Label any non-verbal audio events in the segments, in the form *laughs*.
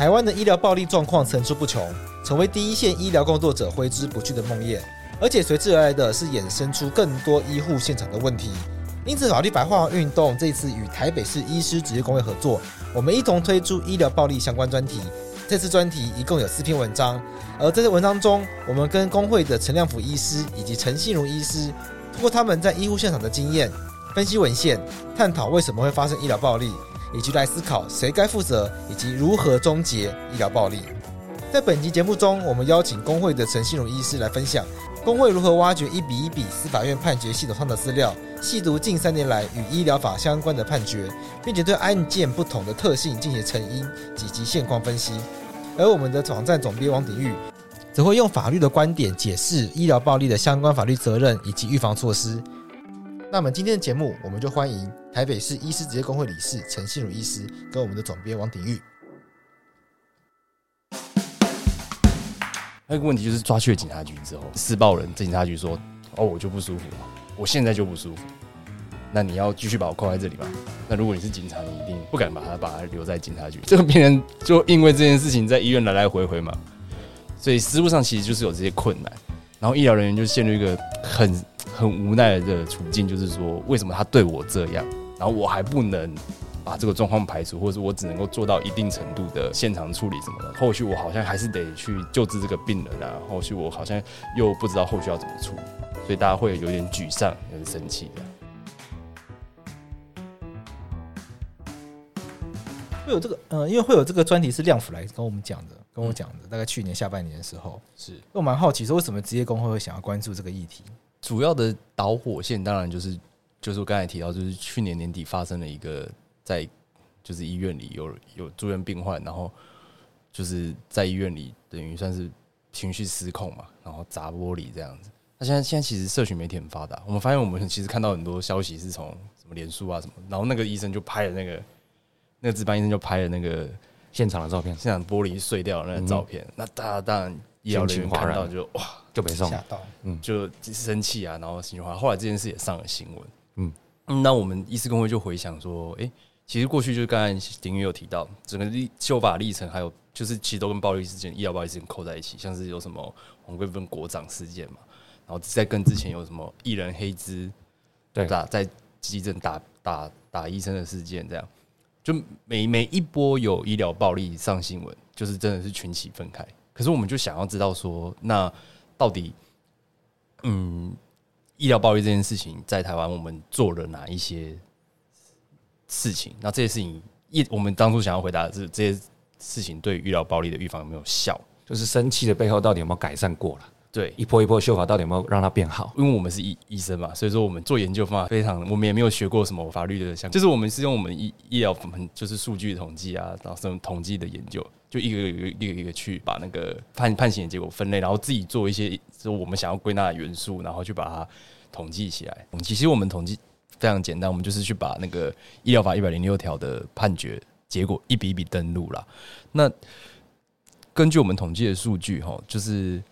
台湾的医疗暴力状况层出不穷，成为第一线医疗工作者挥之不去的梦魇，而且随之而来的是衍生出更多医护现场的问题。因此，法律白话文运动这次与台北市医师职业工会合作，我们一同推出医疗暴力相关专题。这次专题一共有四篇文章，而这些文章中，我们跟工会的陈亮辅医师以及陈信如医师，通过他们在医护现场的经验，分析文献，探讨为什么会发生医疗暴力，以及来思考谁该负责以及如何终结医疗暴力。在本集节目中，我们邀请工会的陈信荣医师来分享工会如何挖掘一笔一笔司法院判决系统上的资料，细读近三年来与医疗法相关的判决，并且对案件不同的特性进行成因及现况分析。而我们的网站总编王鼎玉则会用法律的观点解释医疗暴力的相关法律责任以及预防措施。那么今天的节目，我们就欢迎台北市医师职业工会理事陈信如医师跟我们的总编王鼎玉。那个问题就是抓去了警察局之后，施暴人在警察局说：“哦，我就不舒服，我现在就不舒服。”那你要继续把我扣在这里吗？那如果你是警察，你一定不敢把他把他留在警察局。这个病人就因为这件事情在医院来来回回嘛，所以实务上其实就是有这些困难。然后医疗人员就陷入一个很很无奈的处境，就是说为什么他对我这样，然后我还不能把这个状况排除，或者是我只能够做到一定程度的现场处理什么的。后续我好像还是得去救治这个病人啊，后续我好像又不知道后续要怎么处理，所以大家会有点沮丧，有点生气的。会有这个，呃，因为会有这个专题是亮辅来跟我们讲的，跟我讲的，大概去年下半年的时候，是，我蛮好奇说，为什么职业工会会想要关注这个议题？主要的导火线当然就是，就是我刚才提到，就是去年年底发生了一个在，就是医院里有有住院病患，然后就是在医院里等于算是情绪失控嘛，然后砸玻璃这样子。那现在现在其实社群媒体很发达，我们发现我们其实看到很多消息是从什么脸书啊什么，然后那个医生就拍了那个。那个值班医生就拍了那个现场的照片，现场玻璃碎掉的那个照片。嗯、那大家当然医疗人员看到就哇，就没送，吓到，嗯，就生气啊，然后心里话。后来这件事也上了新闻，嗯，那我们医师工会就回想说，哎、欸，其实过去就是刚才鼎棫有提到，整个历修法历程，还有就是其实都跟暴力事件、医疗暴力事件扣在一起，像是有什么黄桂芬国长事件嘛，然后在跟之前有什么艺人黑资对。打在急诊打打打医生的事件这样。就每每一波有医疗暴力上新闻，就是真的是群起愤慨。可是我们就想要知道说，那到底，嗯，医疗暴力这件事情在台湾我们做了哪一些事情？那这些事情一，我们当初想要回答的是这些事情对医疗暴力的预防有没有效？就是生气的背后到底有没有改善过了？对，一波一波修法到底有没有让它变好？因为我们是医医生嘛，所以说我们做研究方法非常，我们也没有学过什么法律的项，就是我们是用我们医医疗就是数据统计啊，然后这种统计的研究，就一个一个一个一个去把那个判判刑的结果分类，然后自己做一些就我们想要归纳的元素，然后去把它统计起来。其实我们统计非常简单，我们就是去把那个医疗法一百零六条的判决结果一笔一笔登录了。那根据我们统计的数据，哈，就是。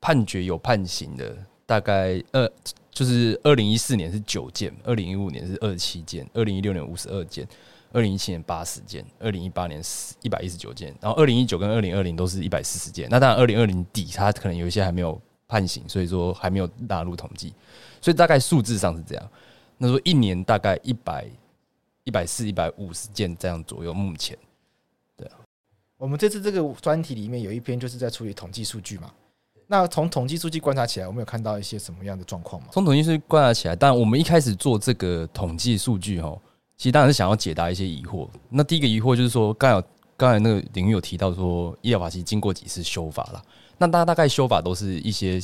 判决有判刑的，大概呃，就是二零一四年是九件，二零一五年是二十七件，二零一六年五十二件，二零一七年八十件，二零一八年一百一十九件，然后二零一九跟二零二零都是一百四十件。那当然，二零二零底它可能有一些还没有判刑，所以说还没有纳入统计，所以大概数字上是这样。那说一年大概一百一百四一百五十件这样左右，目前对啊。我们这次这个专题里面有一篇就是在处理统计数据嘛。那从统计数据观察起来，我们有看到一些什么样的状况吗？从统计数据观察起来，当然我们一开始做这个统计数据哈，其实当然是想要解答一些疑惑。那第一个疑惑就是说，刚有刚才那个领域有提到说，医疗法其实经过几次修法了。那大大概修法都是一些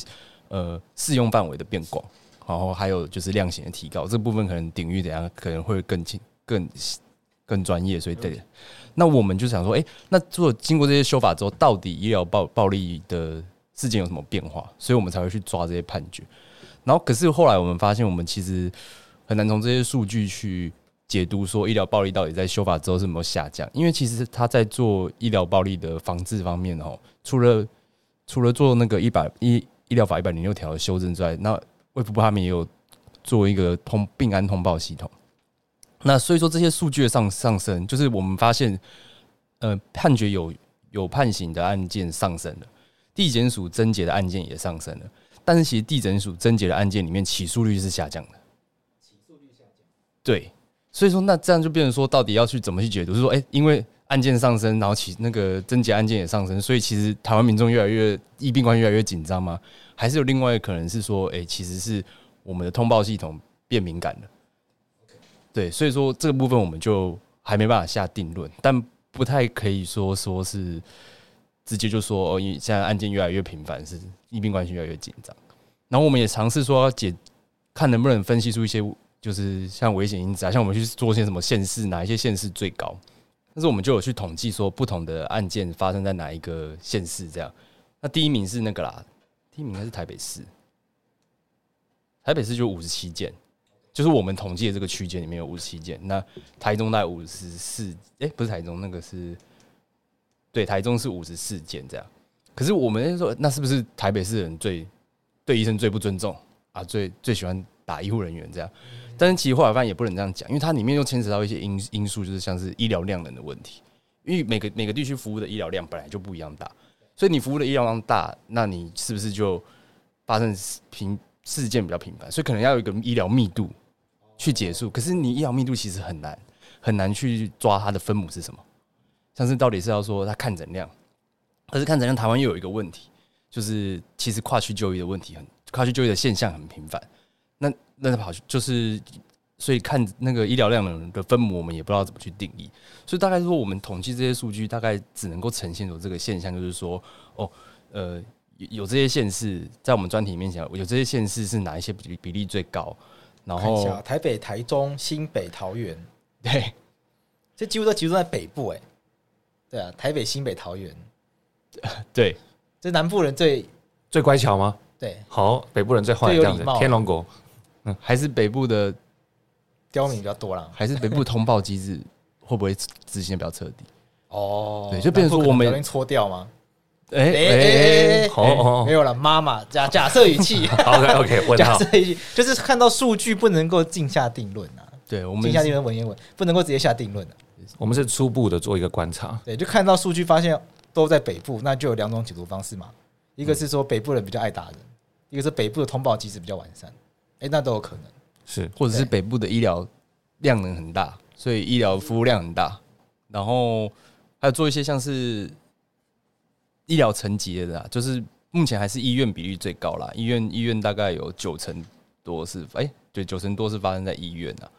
呃适用范围的变广，然后还有就是量刑的提高。这部分可能领域等下可能会更清更更专业，所以对。那我们就想说，哎，那做经过这些修法之后，到底医疗暴暴力的事件有什么变化，所以我们才会去抓这些判决。然后，可是后来我们发现，我们其实很难从这些数据去解读说医疗暴力到底在修法之后是没有下降。因为其实他在做医疗暴力的防治方面，哦，除了除了做那个一百医医疗法一百零六条的修正之外，那卫福部他们也有做一个通病安通报系统。那所以说这些数据的上上升，就是我们发现，呃，判决有。有判刑的案件上升了，地检署侦结的案件也上升了，但是其实地检署侦结的案件里面起诉率是下降的。起诉率下降。对，所以说那这样就变成说，到底要去怎么去解读？是说，哎，因为案件上升，然后起那个侦结案件也上升，所以其实台湾民众越来越疫病关越来越紧张吗？还是有另外一个可能是说，哎，其实是我们的通报系统变敏感了。对，所以说这个部分我们就还没办法下定论，但不太可以说说是直接就说哦，因为现在案件越来越频繁，是医病关系越来越紧张。然后我们也尝试说解，看能不能分析出一些，就是像危险因子啊，像我们去做些什么县市，哪一些县市最高？但是我们就有去统计说，不同的案件发生在哪一个县市这样。那第一名是那个啦，第一名应该是台北市，台北市就五十七件。就是我们统计的这个区间里面有五十七件，那台中大概五十四，哎，不是台中，那个是，对，台中是五十四件这样。可是我们说，那是不是台北市人最对医生最不尊重啊？最最喜欢打医护人员这样？但是其实后来发现也不能这样讲，因为它里面又牵扯到一些因因素，就是像是医疗量能的问题。因为每个每个地区服务的医疗量本来就不一样大，所以你服务的医疗量大，那你是不是就发生频事件比较频繁？所以可能要有一个医疗密度。去结束，可是你医疗密度其实很难很难去抓它的分母是什么，像是到底是要说它看诊量，可是看诊量台湾又有一个问题，就是其实跨区就医的问题很跨区就医的现象很频繁，那那跑就是所以看那个医疗量的分母，我们也不知道怎么去定义，所以大概说我们统计这些数据，大概只能够呈现出这个现象，就是说哦呃有这些县市在我们专题里面讲，有这些县市是哪一些比比例最高。然后台北、台中、新北、桃园，对，这几乎都集中在北部哎。对啊，台北、新北、桃园，*laughs* 对，这南部人最最乖巧吗？对，好，北部人最坏，最有礼貌。天龙国，嗯，还是北部的刁民比较多啦，*laughs* 还是北部通报机制 *laughs* 会不会执行的比较彻底？哦，对，就变成说我们搓掉吗？哎哎哎，好，没有了，妈妈假假设语气，OK OK，假设语气就是看到数据不能够尽下定论啊。对，我们尽下定论文言文不能够直接下定论。我们是初步的做一个观察，对，就看到数据发现都在北部，那就有两种解读方式嘛。一个是说北部人比较爱打人，一个是北部的通报机制比较完善。哎，那都有可能，是或者是北部的医疗量能很大，所以医疗服务量很大，然后还有做一些像是。医疗层级的，就是目前还是医院比例最高啦。医院医院大概有九成多是，哎，对，九成多是发生在医院啊。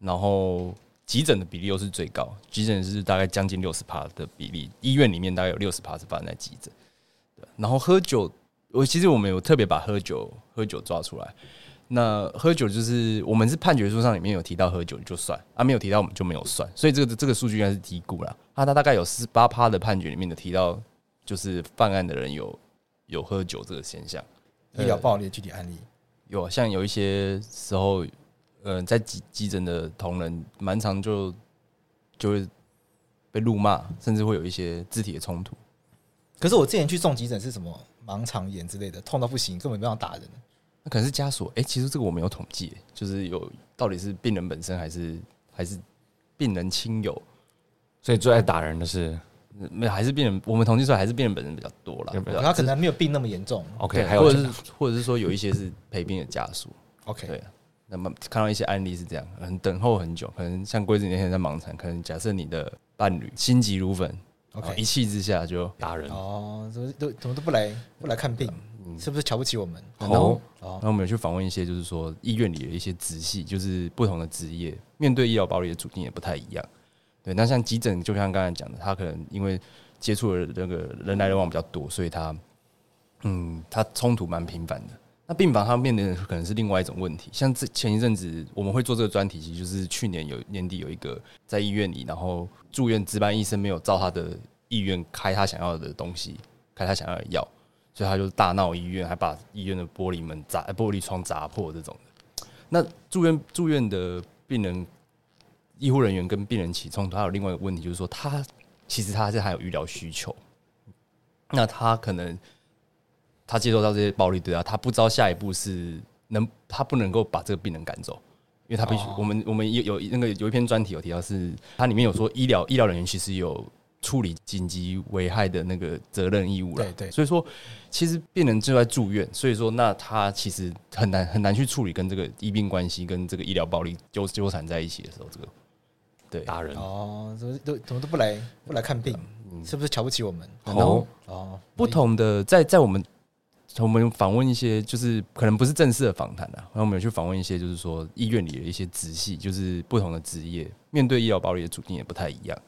然后急诊的比例又是最高，急诊是大概将近六十趴的比例，医院里面大概有六十趴是发生在急诊。然后喝酒，我其实我们有特别把喝酒喝酒抓出来。那喝酒就是我们是判决书上里面有提到喝酒就算，啊没有提到我们就没有算，所以这个这个数据应该是低估了。啊，他大概有十八趴的判决里面的提到。就是犯案的人有有喝酒这个现象，医疗暴力的具体案例有，像有一些时候，呃，在急急诊的同仁，蛮常就就会被怒骂，甚至会有一些肢体的冲突。可是我之前去送急诊是什么盲肠炎之类的，痛到不行，根本没办法打人。那可能是家属，哎，其实这个我没有统计，就是有到底是病人本身还是还是病人亲友，所以最爱打人的是。没有，还是病人。我们统计出来还是病人本身比较多了。他可能还没有病那么严重。OK，还有或者是或者是说有一些是陪病的家属。OK，对。那么看到一些案例是这样，很等候很久，可能像龟子那天在忙产，可能假设你的伴侣心急如焚，OK，一气之下就打人。哦，怎么都怎么都不来不来看病，是不是瞧不起我们？哦，然后我们有去访问一些，就是说医院里的一些直系，就是不同的职业，面对医疗暴力的处境也不太一样。对，那像急诊，就像刚才讲的，他可能因为接触的那个人来人往比较多，所以他，嗯，他冲突蛮频繁的。那病房他面临的可能是另外一种问题，像这前一阵子我们会做这个专题，其实就是去年有年底有一个在医院里，然后住院值班医生没有照他的意愿开他想要的东西，开他想要的药，所以他就大闹医院，还把医院的玻璃门砸、玻璃窗砸破这种的。那住院住院的病人。医护人员跟病人起冲突，还有另外一个问题，就是说他其实他是还有医疗需求，那他可能他接受到这些暴力对啊，他不知道下一步是能他不能够把这个病人赶走，因为他必须我们我们有有那个有一篇专题有提到是，它里面有说医疗医疗人员其实有处理紧急危害的那个责任义务了。对对，所以说其实病人就在住院，所以说那他其实很难很难去处理跟这个医病关系跟这个医疗暴力纠纠缠在一起的时候，这个对。打人。哦，怎么都怎么都不来不来看病，嗯、是不是瞧不起我们？哦。哦，不同的在在我们我们访问一些就是可能不是正式的访谈啊，然后我们去访问一些就是说医院里的一些直系，就是不同的职业面对医疗暴力的处境也不太一样。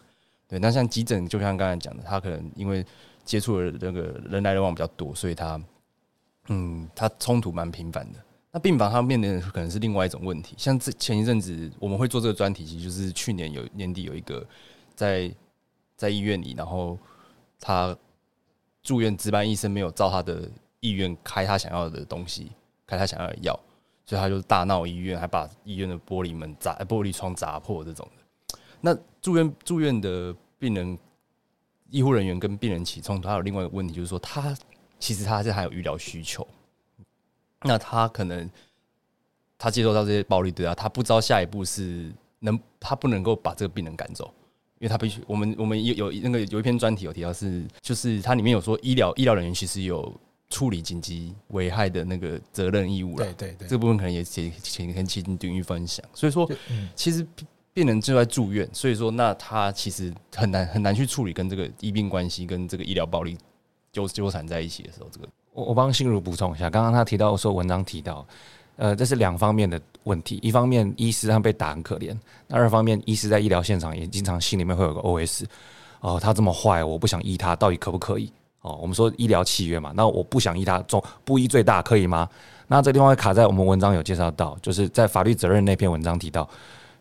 对，那像急诊，就像刚才讲的，他可能因为接触的那个人来人往比较多，所以他，嗯，他冲突蛮频繁的。那病房他面临的可能是另外一种问题，像这前一阵子我们会做这个专题，其实就是去年有年底有一个在在医院里，然后他住院值班医生没有照他的意愿开他想要的东西，开他想要的药，所以他就大闹医院，还把医院的玻璃门砸、玻璃窗砸破这种的。那住院住院的病人，医护人员跟病人起冲突，还有另外一个问题，就是说他其实他是还有医疗需求，那他可能他接受到这些暴力对啊，他不知道下一步是能他不能够把这个病人赶走，因为他必须我们我们有有那个有一篇专题有提到是，就是它里面有说医疗医疗人员其实有处理紧急危害的那个责任义务了，对对对，这部分可能也请请跟请丁玉分享，所以说其实。病人就在住院，所以说那他其实很难很难去处理跟这个医病关系跟这个医疗暴力纠纠缠在一起的时候，这个我我帮心如补充一下，刚刚他提到说文章提到，呃，这是两方面的问题，一方面医师他被打很可怜，那二方面医师在医疗现场也经常心里面会有个 OS，哦，他这么坏，我不想医他，到底可不可以？哦，我们说医疗契约嘛，那我不想医他，总不医最大可以吗？那这地方会卡在我们文章有介绍到，就是在法律责任那篇文章提到。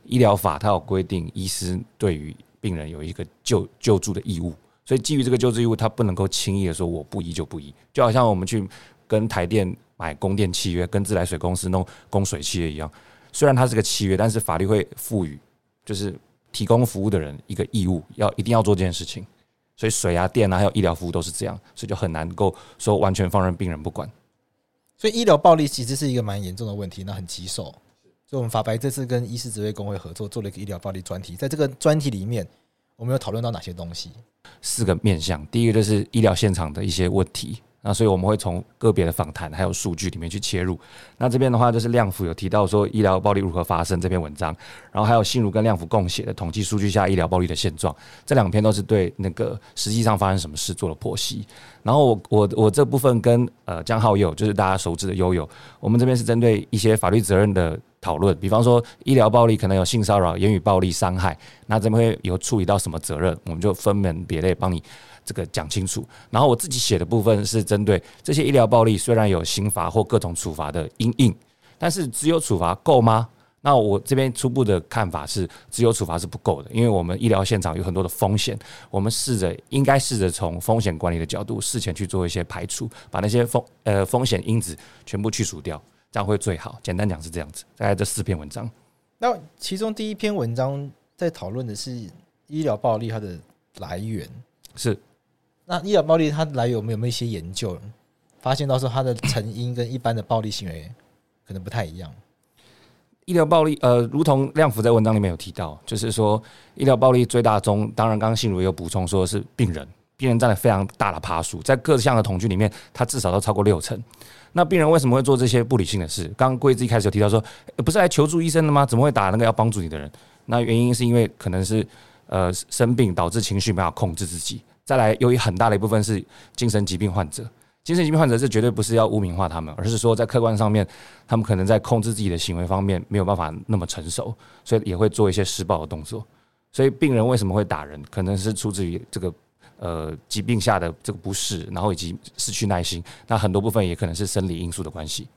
医疗法它有规定，医师对于病人有一个救救助的义务，所以基于这个救助义务，他不能够轻易的说我不医就不医，就好像我们去跟台电买供电契约，跟自来水公司弄供水契约一样，虽然它是个契约，但是法律会赋予就是提供服务的人一个义务，要一定要做这件事情，所以水啊、电啊还有医疗服务都是这样，所以就很难够说完全放任病人不管。所以医疗暴力其实是一个蛮严重的问题，那很棘手。所以，我们法白这次跟医师职业工会合作，做了一个医疗暴力专题。在这个专题里面，我们有讨论到哪些东西？四个面向。第一个就是医疗现场的一些问题。那所以我们会从个别的访谈还有数据里面去切入。那这边的话就是亮府有提到说医疗暴力如何发生这篇文章，然后还有信如跟亮府共写的统计数据下医疗暴力的现状，这两篇都是对那个实际上发生什么事做了剖析。然后我我我这部分跟呃江浩友就是大家熟知的悠悠，我们这边是针对一些法律责任的讨论，比方说医疗暴力可能有性骚扰、言语暴力、伤害，那这边会有处理到什么责任，我们就分门别类帮你。这个讲清楚，然后我自己写的部分是针对这些医疗暴力，虽然有刑罚或各种处罚的阴影，但是只有处罚够吗？那我这边初步的看法是，只有处罚是不够的，因为我们医疗现场有很多的风险，我们试着应该试着从风险管理的角度，事前去做一些排除，把那些风呃风险因子全部去除掉，这样会最好。简单讲是这样子。大概这四篇文章，那其中第一篇文章在讨论的是医疗暴力它的来源是。那医疗暴力它来源有没有一些研究，发现到说它的成因跟一般的暴力行为可能不太一样。医疗暴力，呃，如同亮辅在文章里面有提到，就是说医疗暴力最大宗，当然刚刚信如也有补充说是病人，病人占了非常大的趴数，在各项的统计里面，它至少都超过六成。那病人为什么会做这些不理性的事？刚刚贵子一开始有提到说，不是来求助医生的吗？怎么会打那个要帮助你的人？那原因是因为可能是呃生病导致情绪没法控制自己。再来，由于很大的一部分是精神疾病患者，精神疾病患者这绝对不是要污名化他们，而是说在客观上面，他们可能在控制自己的行为方面没有办法那么成熟，所以也会做一些施暴的动作。所以病人为什么会打人，可能是出自于这个呃疾病下的这个不适，然后以及失去耐心。那很多部分也可能是生理因素的关系。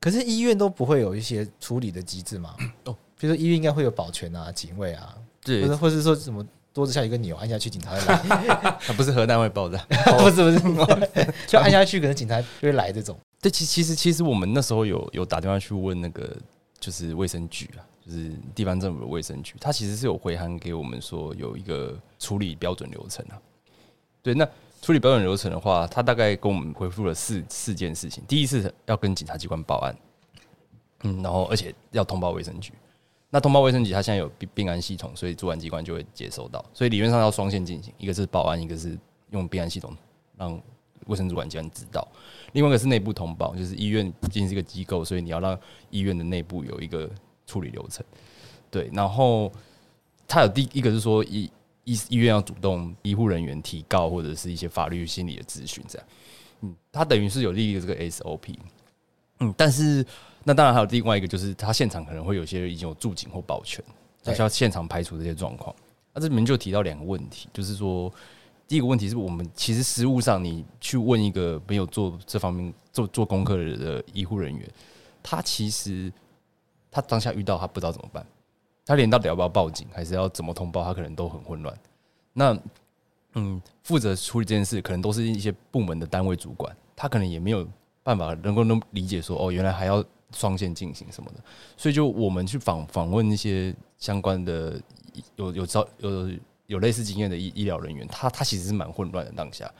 可是医院都不会有一些处理的机制吗？哦，比如说医院应该会有保全啊、警卫啊，对，或者或是说什么？桌子下一个钮，按下去，警察会来。它 *laughs* 不是核弹会爆炸，不 *laughs* 是不是，*laughs* 就按下去，可能警察就会来这种。对，其其实其实我们那时候有有打电话去问那个就是卫生局啊，就是地方政府的卫生局，他其实是有回函给我们说有一个处理标准流程啊。对，那处理标准流程的话，他大概跟我们回复了四四件事情。第一次要跟警察机关报案，嗯，然后而且要通报卫生局。那通报卫生局，它现在有病病安系统，所以主管机关就会接收到，所以理论上要双线进行，一个是报案，一个是用病安系统让卫生主管机关知道，另外一个是内部通报，就是医院毕竟是一个机构，所以你要让医院的内部有一个处理流程。对，然后他有第一个是说医医医院要主动医护人员提告或者是一些法律心理的咨询，这样，嗯，他等于是有立一个这个 SOP，嗯，但是。那当然还有另外一个，就是他现场可能会有些已经有驻警或保全，他需要现场排除这些状况。那这里面就提到两个问题，就是说，第一个问题是我们其实实务上，你去问一个没有做这方面做做功课的医护人员，他其实他当下遇到他不知道怎么办，他连到底要不要报警，还是要怎么通报，他可能都很混乱。那嗯，负责处理这件事，可能都是一些部门的单位主管，他可能也没有办法能够能理解说，哦，原来还要。双线进行什么的，所以就我们去访访问那些相关的有有招有有类似经验的医医疗人员，他他其实是蛮混乱的。当下，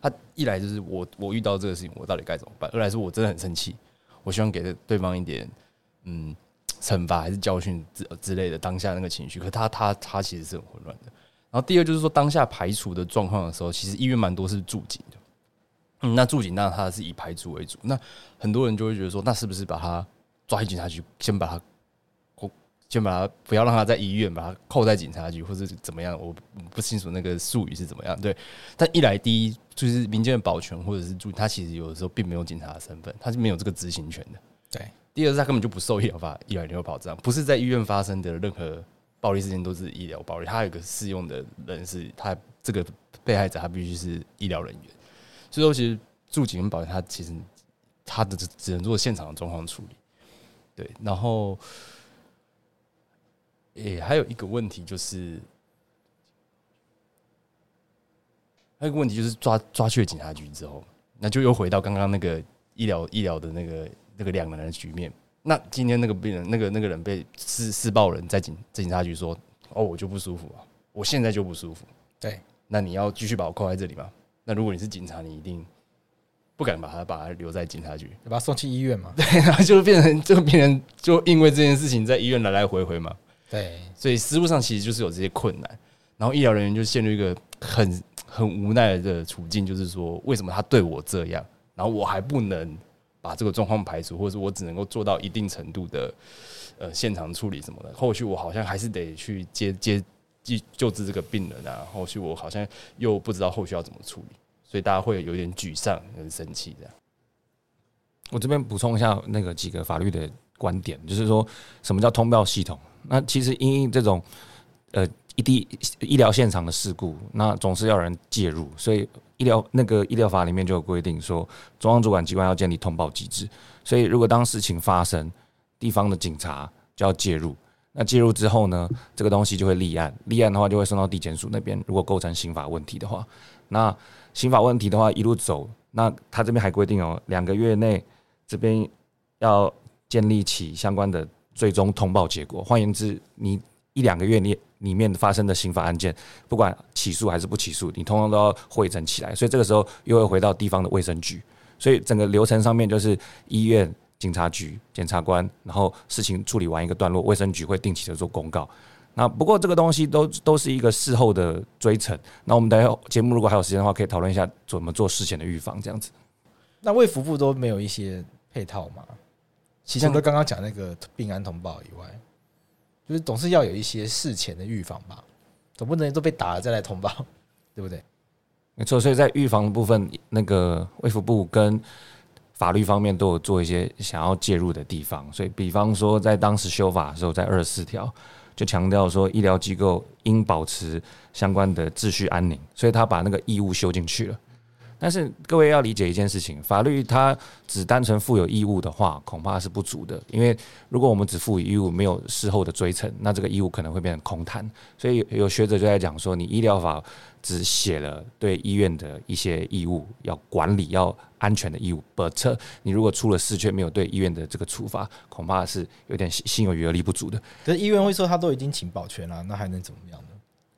他一来就是我我遇到这个事情，我到底该怎么办？二来是我真的很生气，我希望给对方一点嗯惩罚还是教训之之类的。当下那个情绪，可他他他其实是很混乱的。然后第二就是说，当下排除的状况的时候，其实医院蛮多是驻警的。嗯，那驻警那他是以排除为主，那很多人就会觉得说，那是不是把他抓进警察局，先把他，先把他不要让他在医院，把他扣在警察局，或者怎么样？我不清楚那个术语是怎么样。对，但一来第一就是民间的保全或者是驻，他其实有的时候并没有警察的身份，他是没有这个执行权的。对，第二是他根本就不受医疗法、医疗保障，不是在医院发生的任何暴力事件都是医疗暴力，他有个适用的人是他这个被害者，他必须是医疗人员。所以说，其实驻警跟保全，他其实他的只只能做现场的状况处理。对，然后，诶，还有一个问题就是，还有一个问题就是抓抓去了警察局之后，那就又回到刚刚那个医疗医疗的那个那个两个人的局面。那今天那个病人，那个那个人被施施暴人在警在警察局说：“哦，我就不舒服啊，我现在就不舒服。”对，那你要继续把我扣在这里吗？那如果你是警察，你一定不敢把他把他留在警察局，把他送去医院嘛？*laughs* 对，然后就变成就变成就因为这件事情在医院来来回回嘛。对，所以实务上其实就是有这些困难，然后医疗人员就陷入一个很很无奈的处境，就是说为什么他对我这样，然后我还不能把这个状况排除，或者是我只能够做到一定程度的呃现场处理什么的，后续我好像还是得去接接。救救治这个病人啊，后续我好像又不知道后续要怎么处理，所以大家会有点沮丧、有点生气这样。我这边补充一下那个几个法律的观点，就是说什么叫通报系统？那其实因为这种呃一地医疗现场的事故，那总是要人介入，所以医疗那个医疗法里面就有规定说，中央主管机关要建立通报机制，所以如果当事情发生，地方的警察就要介入。那介入之后呢，这个东西就会立案，立案的话就会送到地检署那边。如果构成刑法问题的话，那刑法问题的话一路走，那他这边还规定哦，两个月内这边要建立起相关的最终通报结果。换言之，你一两个月你里面发生的刑法案件，不管起诉还是不起诉，你通通都要汇整起来。所以这个时候又会回到地方的卫生局，所以整个流程上面就是医院。警察局、检察官，然后事情处理完一个段落，卫生局会定期的做公告。那不过这个东西都都是一个事后的追成。那我们等下节目如果还有时间的话，可以讨论一下怎么做事前的预防，这样子。那卫福部都没有一些配套吗？其实除了刚刚讲那个病安通报以外，就是总是要有一些事前的预防吧，总不能都被打了再来通报，对不对？没错，所以在预防的部分，那个卫福部跟法律方面都有做一些想要介入的地方，所以比方说在当时修法的时候，在二十四条就强调说，医疗机构应保持相关的秩序安宁，所以他把那个义务修进去了。但是各位要理解一件事情，法律它只单纯负有义务的话，恐怕是不足的。因为如果我们只负义务，没有事后的追责，那这个义务可能会变成空谈。所以有学者就在讲说，你医疗法只写了对医院的一些义务，要管理、要安全的义务，but 你如果出了事却没有对医院的这个处罚，恐怕是有点心有余而力不足的。可是医院会说他都已经请保全了，那还能怎么样？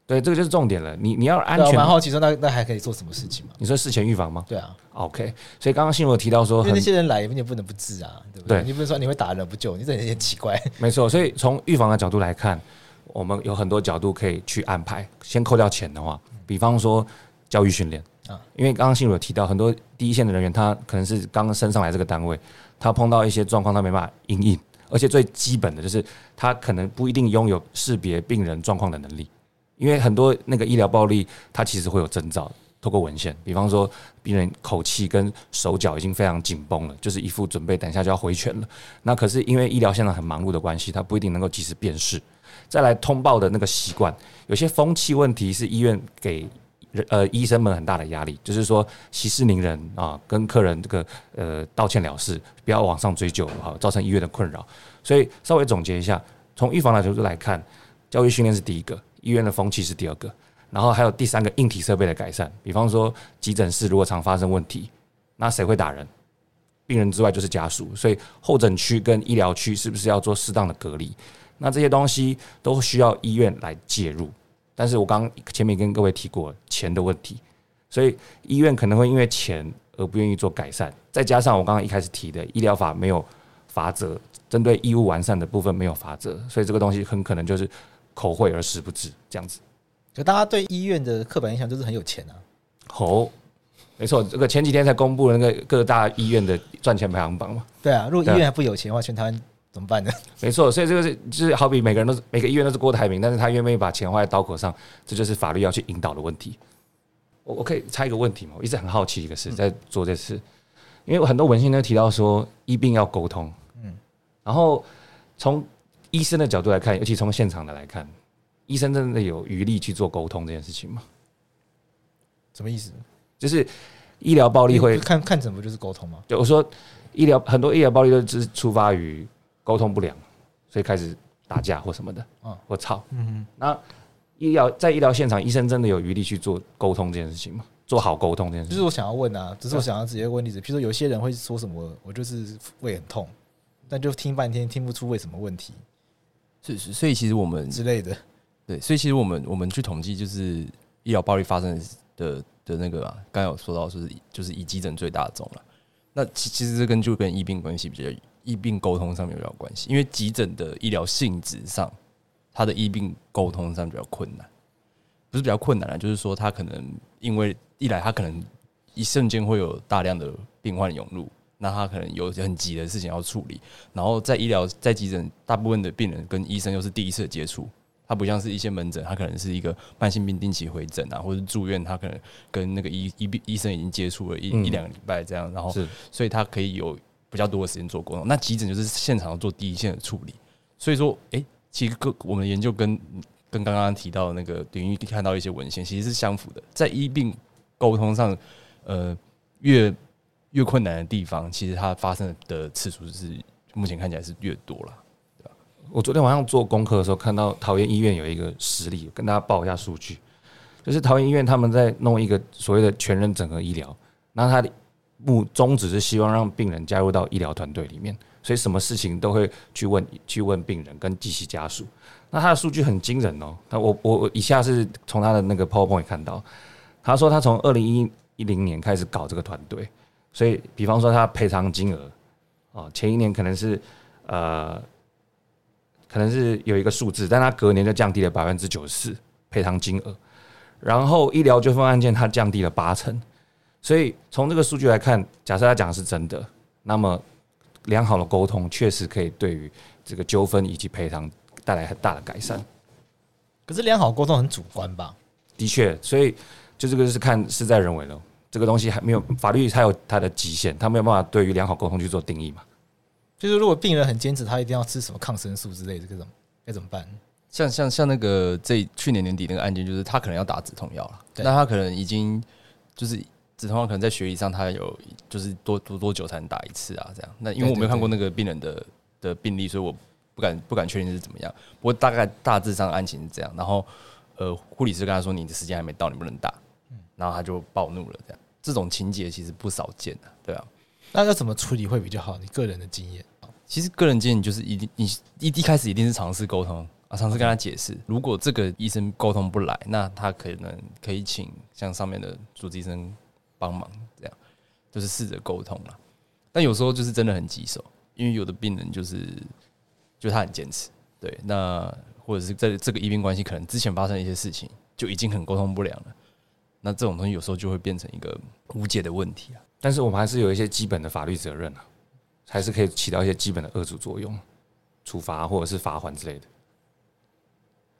对，这个就是重点了。你你要安全，蛮好奇说那那还可以做什么事情吗？你说事前预防吗？对啊，OK。所以刚刚新闻有提到说，因为那些人来，你也不能不治啊，对不对？对你不能说你会打人不救，你这有点奇怪。*laughs* 没错，所以从预防的角度来看，我们有很多角度可以去安排。先扣掉钱的话，比方说教育训练啊，因为刚刚新闻有提到，很多第一线的人员，他可能是刚升上来这个单位，他碰到一些状况，他没办法应应，而且最基本的就是他可能不一定拥有识别病人状况的能力。因为很多那个医疗暴力，它其实会有征兆，透过文献，比方说病人口气跟手脚已经非常紧绷了，就是一副准备等一下就要回拳了。那可是因为医疗现场很忙碌的关系，他不一定能够及时辨识。再来通报的那个习惯，有些风气问题是医院给呃医生们很大的压力，就是说息事宁人啊，跟客人这个呃道歉了事，不要往上追究哈，造成医院的困扰。所以稍微总结一下，从预防的角度来看，教育训练是第一个。医院的风气是第二个，然后还有第三个硬体设备的改善，比方说急诊室如果常发生问题，那谁会打人？病人之外就是家属，所以候诊区跟医疗区是不是要做适当的隔离？那这些东西都需要医院来介入。但是我刚前面跟各位提过钱的问题，所以医院可能会因为钱而不愿意做改善，再加上我刚刚一开始提的医疗法没有法则，针对义务完善的部分没有法则，所以这个东西很可能就是。口惠而实不至，这样子。就大家对医院的刻板印象就是很有钱啊。哦，没错，这个前几天才公布了那个各大医院的赚钱排行榜嘛。对啊，如果医院还不有钱的话，全台湾怎么办呢？*laughs* 没错，所以这个是就是好比每个人都是每个医院都是郭台铭，但是他愿不愿意把钱花在刀口上，这就是法律要去引导的问题。我我可以猜一个问题嘛？我一直很好奇一个事，在做这事，因为很多文献都提到说医病要沟通，嗯，然后从。医生的角度来看，尤其从现场的来看，医生真的有余力去做沟通这件事情吗？什么意思？就是医疗暴力会看看诊不就是沟通吗？就我说医疗很多医疗暴力都是出发于沟通不良，所以开始打架或什么的啊，我操。嗯哼，那医疗在医疗现场，医生真的有余力去做沟通这件事情吗？做好沟通这件事情，就是我想要问啊，只是我想要直接问例子，比如说有些人会说什么，我就是胃很痛，但就听半天听不出为什么问题。是是，所以其实我们之类的，对，所以其实我们我们去统计，就是医疗暴力发生的的那个啊，刚有说到就，是就是以急诊最大宗了。那其其实这跟就跟医病关系比较，医病沟通上面比较关系，因为急诊的医疗性质上，它的医病沟通上比较困难，不是比较困难啊，就是说他可能因为一来他可能一瞬间会有大量的病患涌入。那他可能有很急的事情要处理，然后在医疗在急诊，大部分的病人跟医生又是第一次接触，他不像是一些门诊，他可能是一个慢性病定期回诊啊，或者住院，他可能跟那个医医医生已经接触了一一两个礼拜这样，然后所以他可以有比较多的时间做沟通。那急诊就是现场做第一线的处理，所以说，诶、欸，其实跟我们研究跟跟刚刚提到的那个领域看到一些文献，其实是相符的，在医病沟通上，呃，越越困难的地方，其实它发生的次数是目前看起来是越多了，我昨天晚上做功课的时候，看到桃园医院有一个实例，跟大家报一下数据，就是桃园医院他们在弄一个所谓的全人整合医疗，那他的目宗旨是希望让病人加入到医疗团队里面，所以什么事情都会去问去问病人跟及其家属。那他的数据很惊人哦，那我我以下是从他的那个 PowerPoint 看到，他说他从二零一零年开始搞这个团队。所以，比方说他赔偿金额，哦，前一年可能是呃，可能是有一个数字，但他隔年就降低了百分之九十四赔偿金额，然后医疗纠纷案件他降低了八成。所以从这个数据来看，假设他讲的是真的，那么良好的沟通确实可以对于这个纠纷以及赔偿带来很大的改善。可是良好沟通很主观吧？的确，所以就这个是看事在人为了。这个东西还没有法律，它有它的极限，它没有办法对于良好沟通去做定义嘛。就是如果病人很坚持，他一定要吃什么抗生素之类的，这种该怎么办？像像像那个这去年年底那个案件，就是他可能要打止痛药了，那他可能已经就是止痛药，可能在学理上他有就是多多多久才能打一次啊？这样。那因为我没有看过那个病人的的病例，所以我不敢不敢确定是怎么样。不过大概大致上案情是这样。然后呃，护理师跟他说：“你的时间还没到，你不能打。”然后他就暴怒了，这样。这种情节其实不少见的，对啊。那要怎么处理会比较好？你个人的经验？其实个人建议就是一定，你一一开始一定是尝试沟通啊，啊，尝试跟他解释，如果这个医生沟通不来，那他可能可以请像上面的主治医生帮忙，这样就是试着沟通了。但有时候就是真的很棘手，因为有的病人就是就他很坚持，对，那或者是在这个医病关系可能之前发生一些事情就已经很沟通不良了，那这种东西有时候就会变成一个无解的问题啊。但是我们还是有一些基本的法律责任啊，还是可以起到一些基本的遏阻作用，处罚或者是罚款之类的。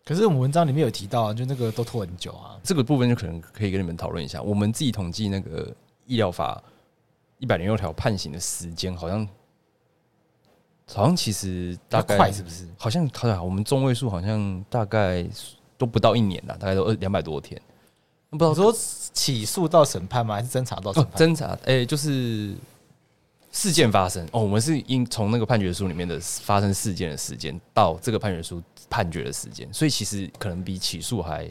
可是我们文章里面有提到，啊就那个都拖很久啊。这个部分就可能可以跟你们讨论一下。我们自己统计那个医疗法一百零六条判刑的时间，好像好像其实大概快是不是？好像好像我们中位数好像大概都不到一年了，大概都二两百多天。不知道说起诉到审判吗？还是侦查到审判？侦查，哎、欸，就是事件发生哦。我们是应从那个判决书里面的发生事件的时间到这个判决书。判决的时间，所以其实可能比起诉还，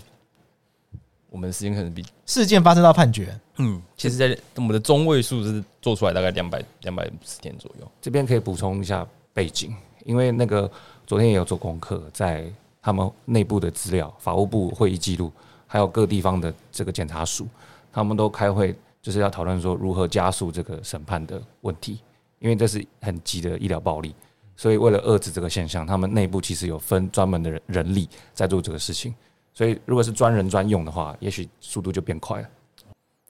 我们的时间可能比事件发生到判决，嗯，其实，在我们的中位数是做出来大概两百两百五十天左右。这边可以补充一下背景，因为那个昨天也有做功课，在他们内部的资料、法务部会议记录，还有各地方的这个检察署，他们都开会，就是要讨论说如何加速这个审判的问题，因为这是很急的医疗暴力。所以，为了遏制这个现象，他们内部其实有分专门的人人力在做这个事情。所以，如果是专人专用的话，也许速度就变快了。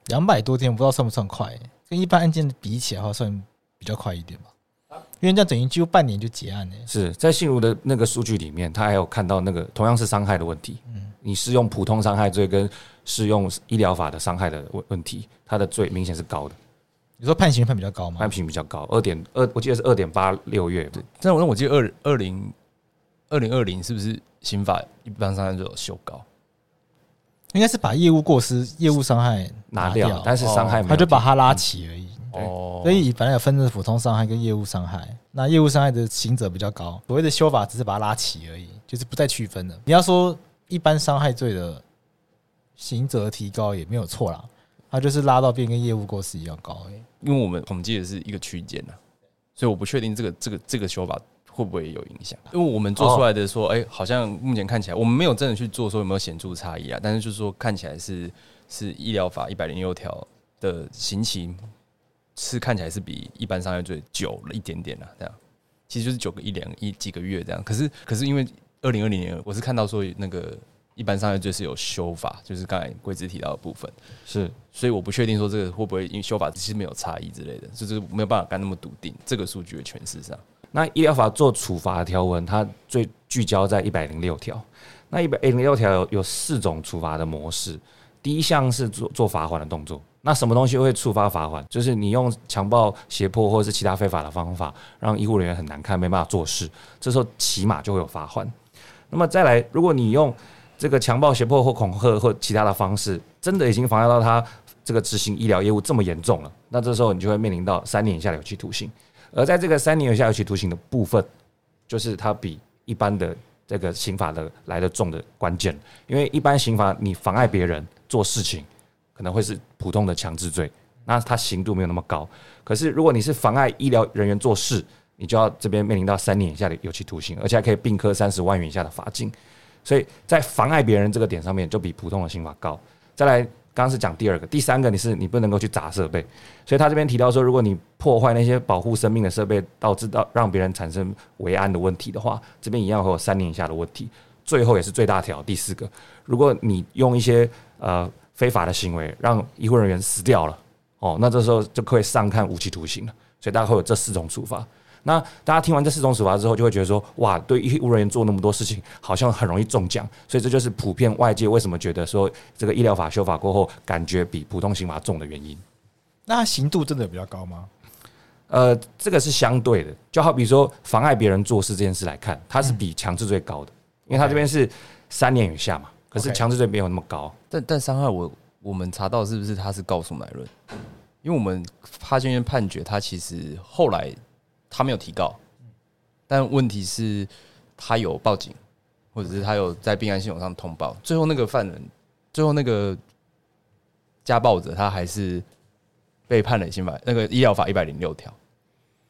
两百多天，不知道算不算快？跟一般案件比起来的话，算比较快一点吧。因为这样等于几乎半年就结案了。是在信如的那个数据里面，他还有看到那个同样是伤害的问题。嗯，你适用普通伤害罪跟适用医疗法的伤害的问问题，他的罪明显是高的。你说判刑判比较高吗？判刑比较高，二点二，我记得是二点八六月。对，但我那我记得二二零二零二零是不是刑法一般伤害就有修高？应该是把业务过失、业务伤害拿掉，拿掉，但是伤害没有、哦、他就把它拉起而已。哦，所以本来有分的普通伤害跟业务伤害，那业务伤害的刑责比较高。所谓的修法只是把它拉齐而已，就是不再区分了。你要说一般伤害罪的刑责提高也没有错啦。它就是拉到变跟业务过失一样高，因为我们统计的是一个区间呐，所以我不确定这个这个这个修法会不会有影响。因为我们做出来的说，哎，好像目前看起来我们没有真的去做说有没有显著差异啊，但是就是说看起来是是医疗法一百零六条的刑期是看起来是比一般商业罪久了一点点啊，这样其实就是久个一两一几个月这样。可是可是因为二零二零年我是看到说那个。一般商业罪是有修法，就是刚才贵芝提到的部分，是，所以我不确定说这个会不会因为修法其实没有差异之类的，就是没有办法干那么笃定这个数据的诠释上。那医疗法做处罚的条文，它最聚焦在一百零六条。那一百零六条有有四种处罚的模式，第一项是做做罚款的动作。那什么东西会触发罚款？就是你用强暴、胁迫或者是其他非法的方法，让医护人员很难看，没办法做事，这时候起码就会有罚款。那么再来，如果你用这个强暴、胁迫或恐吓或其他的方式，真的已经妨碍到他这个执行医疗业务这么严重了，那这时候你就会面临到三年以下有期徒刑。而在这个三年以下有期徒刑的部分，就是它比一般的这个刑法的来得重的关键。因为一般刑法你妨碍别人做事情，可能会是普通的强制罪，那它刑度没有那么高。可是如果你是妨碍医疗人员做事，你就要这边面临到三年以下的有期徒刑，而且还可以并科三十万元以下的罚金。所以在妨碍别人这个点上面，就比普通的刑法高。再来，刚刚是讲第二个，第三个你是你不能够去砸设备。所以他这边提到说，如果你破坏那些保护生命的设备，导致到让别人产生危安的问题的话，这边一样会有三年以下的问题。最后也是最大条，第四个，如果你用一些呃非法的行为让医护人员死掉了，哦，那这时候就可以上看无期徒刑了。所以大家会有这四种处罚。那大家听完这四种处罚之后，就会觉得说，哇，对医务人员做那么多事情，好像很容易中奖。所以这就是普遍外界为什么觉得说，这个医疗法修法过后，感觉比普通刑法重的原因。那刑度真的比较高吗？呃，这个是相对的。就好比说妨碍别人做事这件事来看，它是比强制罪高的，因为它这边是三年以下嘛。可是强制罪没有那么高。但但伤害我我们查到是不是他是告诉乃论？因为我们法院判决他其实后来。他没有提告，但问题是，他有报警，或者是他有在病案系统上通报。最后那个犯人，最后那个家暴者，他还是被判了刑法那个医疗法一百零六条。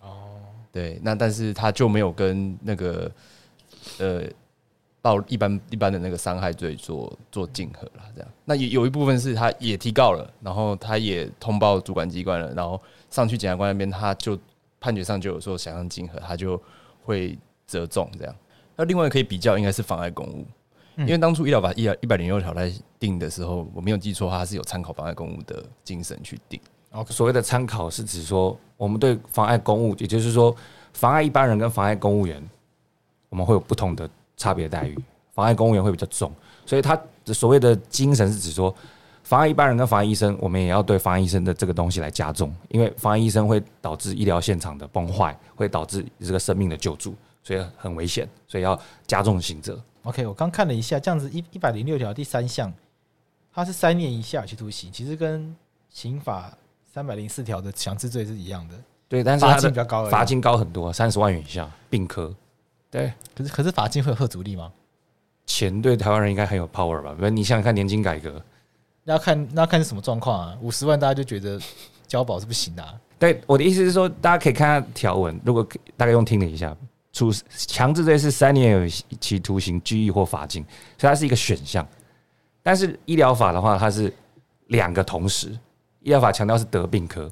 哦，对，那但是他就没有跟那个呃到一般一般的那个伤害罪做做竞合了，这样。那有有一部分是他也提告了，然后他也通报主管机关了，然后上去检察官那边他就判决上就有说想要竞合，他就会折中这样。那另外可以比较应该是妨碍公务，因为当初医疗法一一百零六条来定的时候，我没有记错，它是有参考妨碍公务的精神去定。所谓的参考是指说，我们对妨碍公务，也就是说妨碍一般人跟妨碍公务员，我们会有不同的差别待遇。妨碍公务员会比较重，所以他的所谓的精神是指说，妨碍一般人跟妨碍医生，我们也要对妨碍医生的这个东西来加重，因为妨碍医生会导致医疗现场的崩坏，会导致这个生命的救助，所以很危险，所以要加重刑责。OK，我刚看了一下，这样子一一百零六条第三项，它是三年以下有期徒刑，其实跟刑法。三百零四条的强制罪是一样的，对，但是罚金比较高，罚金高很多，三十万元以下并科。对，可是可是罚金会有贺阻力吗？钱对台湾人应该很有 power 吧？比如你想想看年金改革，那要看那要看是什么状况啊？五十万大家就觉得交保是不行的啊。对，我的意思是说，大家可以看下条文，如果大概用听了一下，处强制罪是三年有期徒刑、拘役或罚金，所以它是一个选项。但是医疗法的话，它是两个同时。医疗法强调是得病科，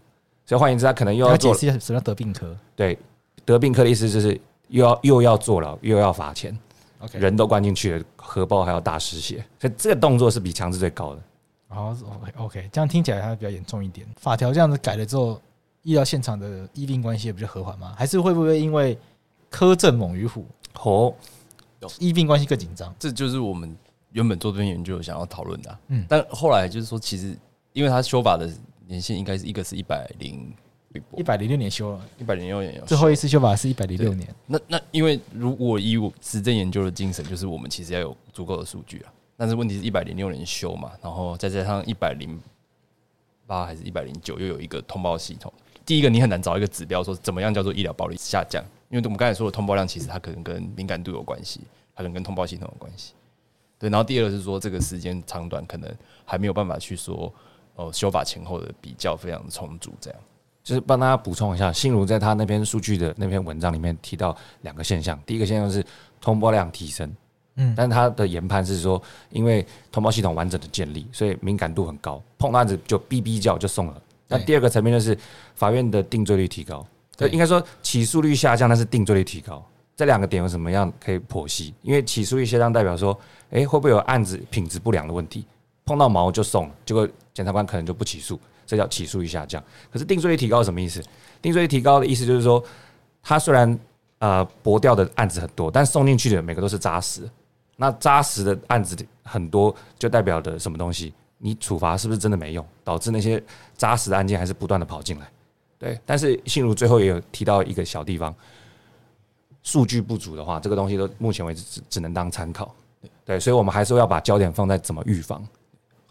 所以换言之，他可能又要做。解释一下什么叫得病科？对，得病科的意思就是又要又要坐牢，又要罚钱。OK，人都关进去了，荷包还要大失血，所以这个动作是比强制最高的。哦，OK，这样听起来还比较严重一点。法条这样子改了之后，医疗现场的医病关系也比较和缓吗？还是会不会因为苛政猛于虎，哦，医病关系更紧张？这就是我们原本做这篇研究想要讨论的啊。嗯，但后来就是说，其实。因为他修法的年限应该是一个是一百零一百零六年修了，一百零六年最后一次修法是一百零六年。那那因为如果以我实证研究的精神，就是我们其实要有足够的数据啊。但是问题是一百零六年修嘛，然后再加上一百零八还是一百零九，又有一个通报系统。第一个你很难找一个指标说怎么样叫做医疗暴力下降，因为我们刚才说的通报量其实它可能跟敏感度有关系，它可能跟通报系统有关系。对，然后第二个是说这个时间长短可能还没有办法去说。哦，修法前后的比较非常充足，这样就是帮大家补充一下，心如在他那篇数据的那篇文章里面提到两个现象，第一个现象是通报量提升，嗯，但他的研判是说，因为通报系统完整的建立，所以敏感度很高，碰到案子就哔哔叫就送了。那第二个层面就是法院的定罪率提高，对，应该说起诉率下降，但是定罪率提高，这两个点有什么样可以剖析？因为起诉率下降代表说，诶，会不会有案子品质不良的问题？碰到毛就送了，结果检察官可能就不起诉，这叫起诉率下降。可是定罪率提高什么意思？定罪率提高的意思就是说，他虽然呃驳掉的案子很多，但送进去的每个都是扎实。那扎实的案子很多，就代表的什么东西？你处罚是不是真的没用？导致那些扎实的案件还是不断的跑进来。对，但是信如最后也有提到一个小地方，数据不足的话，这个东西都目前为止只只能当参考。对，所以我们还是要把焦点放在怎么预防。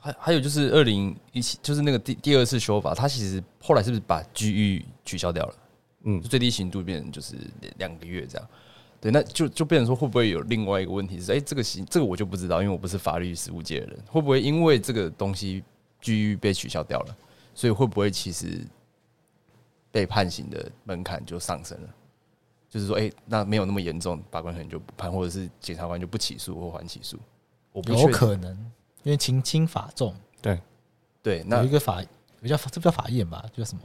还还有就是二零一七，就是那个第第二次修法，它其实后来是不是把拘役取消掉了？嗯，最低刑度变成就是两个月这样。对，那就就变成说会不会有另外一个问题是，哎，这个刑这个我就不知道，因为我不是法律实务界的人，会不会因为这个东西拘役被取消掉了，所以会不会其实被判刑的门槛就上升了？就是说，哎，那没有那么严重，法官可能就不判，或者是检察官就不起诉或缓起诉。我不有可能。因为情轻法重，对对，那有一个法，比较这不叫法院吧，叫什么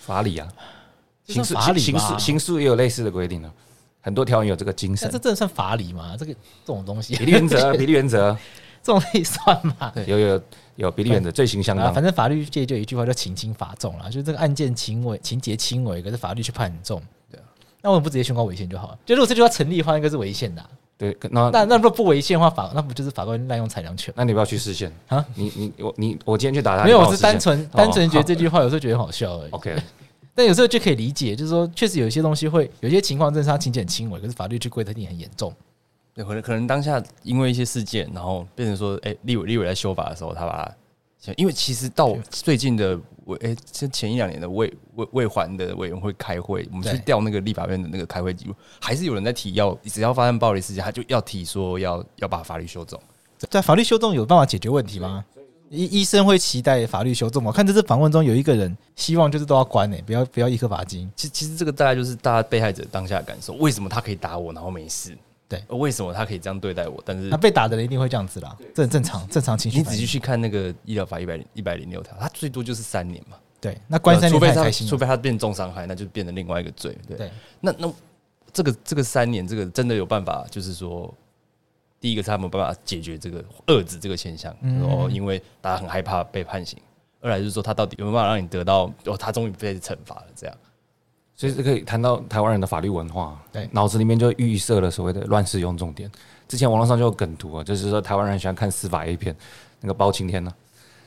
法理啊？刑事法理刑事刑事也有类似的规定呢，很多条文有这个精神。这真的算法理吗？这个这种东西，比例原则，*laughs* 比例原则，这种可以算吗？*laughs* 有有有比例原则，罪行相当。反正法律界就有一句话叫情轻法重啦，就是这个案件轻微，情节轻微，可是法律却判很重。对啊，那我们不直接宣告违宪就好了？就如果这句话成立的话，应该是违宪的。对，那那那如果不违宪的话，法那不就是法官滥用裁量权？那你不要去试线啊？你你我你我今天去打他，没有，我是单纯单纯觉得这句话有时候觉得很好笑而已。OK，*laughs* 但有时候就可以理解，就是说确实有一些东西会有一些情况，真是他情节很轻微，可是法律去规定很严重。对，可能可能当下因为一些事件，然后变成说，哎，立委立委在修法的时候，他把它，因为其实到最近的。委哎，前前一两年的未未未还的委员会开会，我们去调那个立法院的那个开会记录，还是有人在提要，只要发生暴力事件，他就要提说要要把法律修正。在法律修正有办法解决问题吗？医医生会期待法律修正吗？我看这次访问中有一个人希望就是都要关呢、欸，不要不要一颗罚金。其实其实这个大概就是大家被害者当下的感受，为什么他可以打我，然后没事？对，为什么他可以这样对待我？但是那被打的人一定会这样子啦，这很正常，正常情绪。你仔细去看那个医疗法一百零一百零六条，他最多就是三年嘛。对，那关三年除非他开心，除非他变重伤害，那就变成另外一个罪。对，对那那这个这个三年，这个真的有办法，就是说，第一个是他没有办法解决这个遏制这个现象，嗯、哦，因为大家很害怕被判刑；二来就是说，他到底有没有办法让你得到哦，他终于被惩罚了这样。所以这可以谈到台湾人的法律文化，对，脑子里面就预设了所谓的乱世用重点。之前网络上就有梗图啊，就是说台湾人喜欢看司法 A 片，那个包青天呢、啊。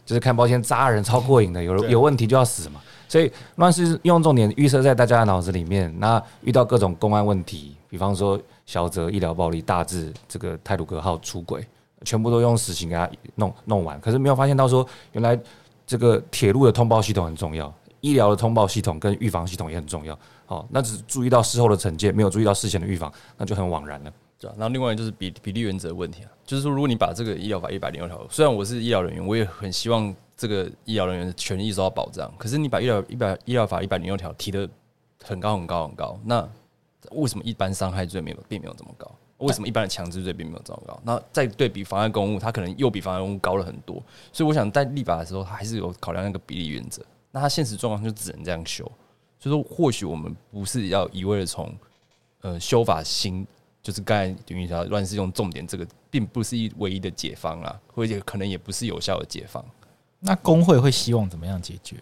就是看包青天扎人超过瘾的，有有问题就要死嘛，所以乱世用重点预设在大家的脑子里面。那遇到各种公安问题，比方说小则医疗暴力，大至这个泰鲁格号出轨，全部都用死刑给他弄弄完。可是没有发现到说，原来这个铁路的通报系统很重要，医疗的通报系统跟预防系统也很重要。好，那只注意到事后的惩戒，没有注意到事前的预防，那就很枉然了。对，然后另外就是比比例原则问题啊，就是说，如果你把这个医疗法一百零六条，虽然我是医疗人员，我也很希望这个医疗人员的权益受到保障，可是你把医疗一百医疗法一百零六条提得很高很高很高，那为什么一般伤害罪没有并没有这么高？为什么一般的强制罪并没有这么高？那再对比妨碍公务，它可能又比妨碍公务高了很多。所以我想在立法的时候，它还是有考量那个比例原则。那他现实状况就只能这样修。所以说，或许我们不是要一味的从呃修法新。就是刚才等于说乱世用重点，这个并不是一唯一的解方啦，或者可能也不是有效的解方。那工会会希望怎么样解决？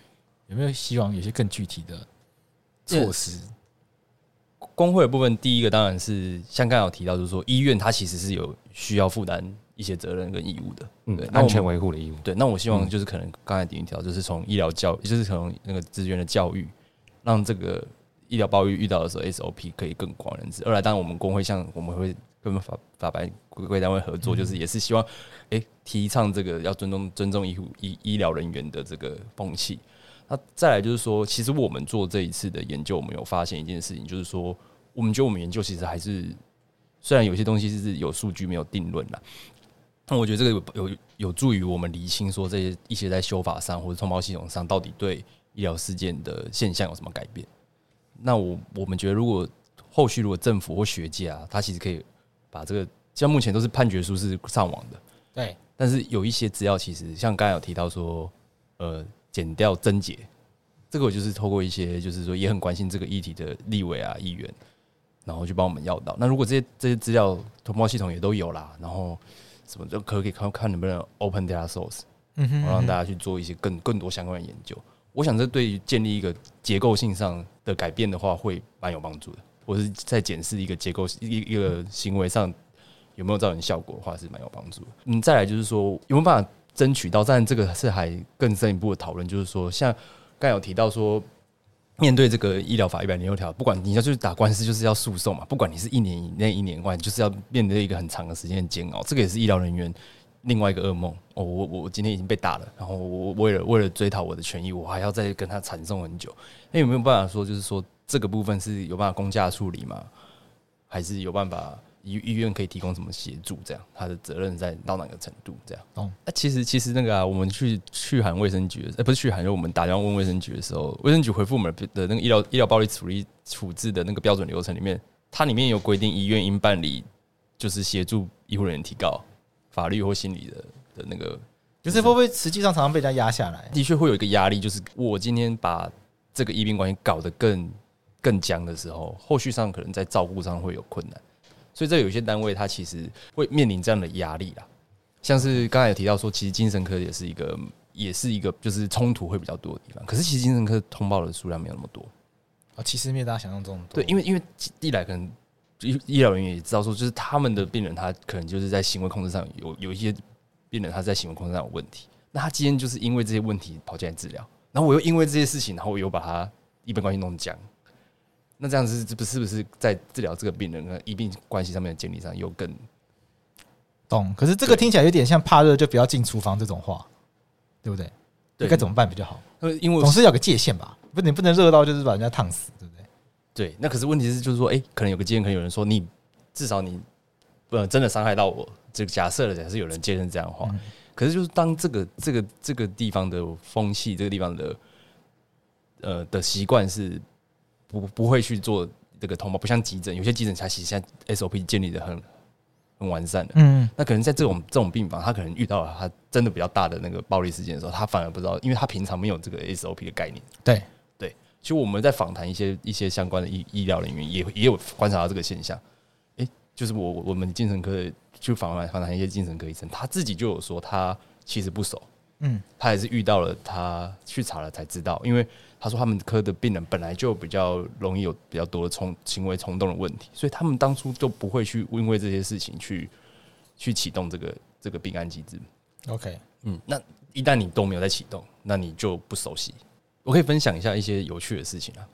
有没有希望有些更具体的措施？工会的部分，第一个当然是像刚才有提到，就是说医院它其实是有需要负担一些责任跟义务的，嗯，安全维护的义务。对，那我希望就是可能刚才第一条，就是从医疗教，就是从那个资源的教育，让这个。医疗暴力遇到的时候，SOP 可以更广人知。二来，当然我们工会像我们会跟法法白规规单位合作，就是也是希望，诶提倡这个要尊重尊重医护医医疗人员的这个风气。那再来就是说，其实我们做这一次的研究，我们有发现一件事情，就是说，我们觉得我们研究其实还是，虽然有些东西是有数据没有定论啦，但我觉得这个有有有助于我们厘清说这些一些在修法上或者通报系统上到底对医疗事件的现象有什么改变。那我我们觉得，如果后续如果政府或学界啊，他其实可以把这个，像目前都是判决书是上网的，对。但是有一些资料，其实像刚才有提到说，呃，减掉增解，这个我就是透过一些，就是说也很关心这个议题的立委啊、议员，然后去帮我们要到。那如果这些这些资料通报系统也都有啦，然后什么就可以看看能不能 open data source，嗯哼，让大家去做一些更更多相关的研究。我想这对于建立一个结构性上的改变的话，会蛮有帮助的。或是在检视一个结构一一个行为上有没有造成效果的话，是蛮有帮助的。嗯，再来就是说有没有办法争取到？但这个是还更深一步的讨论，就是说像刚有提到说，面对这个医疗法一百零六条，不管你要去打官司，就是要诉讼嘛，不管你是一年以内、一年外，就是要面对一个很长的时间的煎熬。这个也是医疗人员。另外一个噩梦哦，我我今天已经被打了，然后我为了为了追讨我的权益，我还要再跟他缠讼很久。那有没有办法说，就是说这个部分是有办法公价处理吗？还是有办法医医院可以提供什么协助？这样他的责任在到哪个程度？这样哦，那其实其实那个啊，我们去去喊卫生局，呃，不是去喊，就我们打电话问卫生局的时候，卫生局回复我们的那个医疗医疗暴力处理处置的那个标准流程里面，它里面有规定，医院应办理就是协助医护人员提高。法律或心理的的那个，就是会不会实际上常常被人家压下来？的确会有一个压力，就是我今天把这个医病关系搞得更更僵的时候，后续上可能在照顾上会有困难，所以这有些单位它其实会面临这样的压力啦。像是刚才有提到说，其实精神科也是一个，也是一个就是冲突会比较多的地方。可是其实精神科通报的数量没有那么多啊，其实没有大家想象中多。对，因为因为一来可能。医医疗人员也知道说，就是他们的病人，他可能就是在行为控制上有有一些病人，他在行为控制上有问题。那他今天就是因为这些问题跑进来治疗，然后我又因为这些事情，然后我又把他医病关系弄僵。那这样子是不是不是在治疗这个病人跟医病关系上面的建立上有更懂？可是这个听起来有点像怕热就不要进厨房这种话，对不对？对，该怎么办比较好？因为总是要有个界限吧，不能不能热到就是把人家烫死，对不对？对，那可是问题是，就是说，哎、欸，可能有个界限，可能有人说，你至少你不真的伤害到我，这个假设了，假设有人接成这样的话，嗯、可是就是当这个这个这个地方的风气，这个地方的呃的习惯是不不会去做这个通报，不像急诊，有些急诊它其实现在 SOP 建立的很很完善的。嗯，那可能在这种这种病房，他可能遇到了他真的比较大的那个暴力事件的时候，他反而不知道，因为他平常没有这个 SOP 的概念。对对，其实我们在访谈一些一些相关的医医疗人员，也也有观察到这个现象。诶，就是我我们精神科的去访谈访谈一些精神科医生，他自己就有说他其实不熟。嗯，他也是遇到了，他去查了才知道，因为他说他们科的病人本来就比较容易有比较多的冲行为冲动的问题，所以他们当初就不会去因为这些事情去去启动这个这个病案机制。OK，嗯，那一旦你都没有在启动，那你就不熟悉。我可以分享一下一些有趣的事情啊，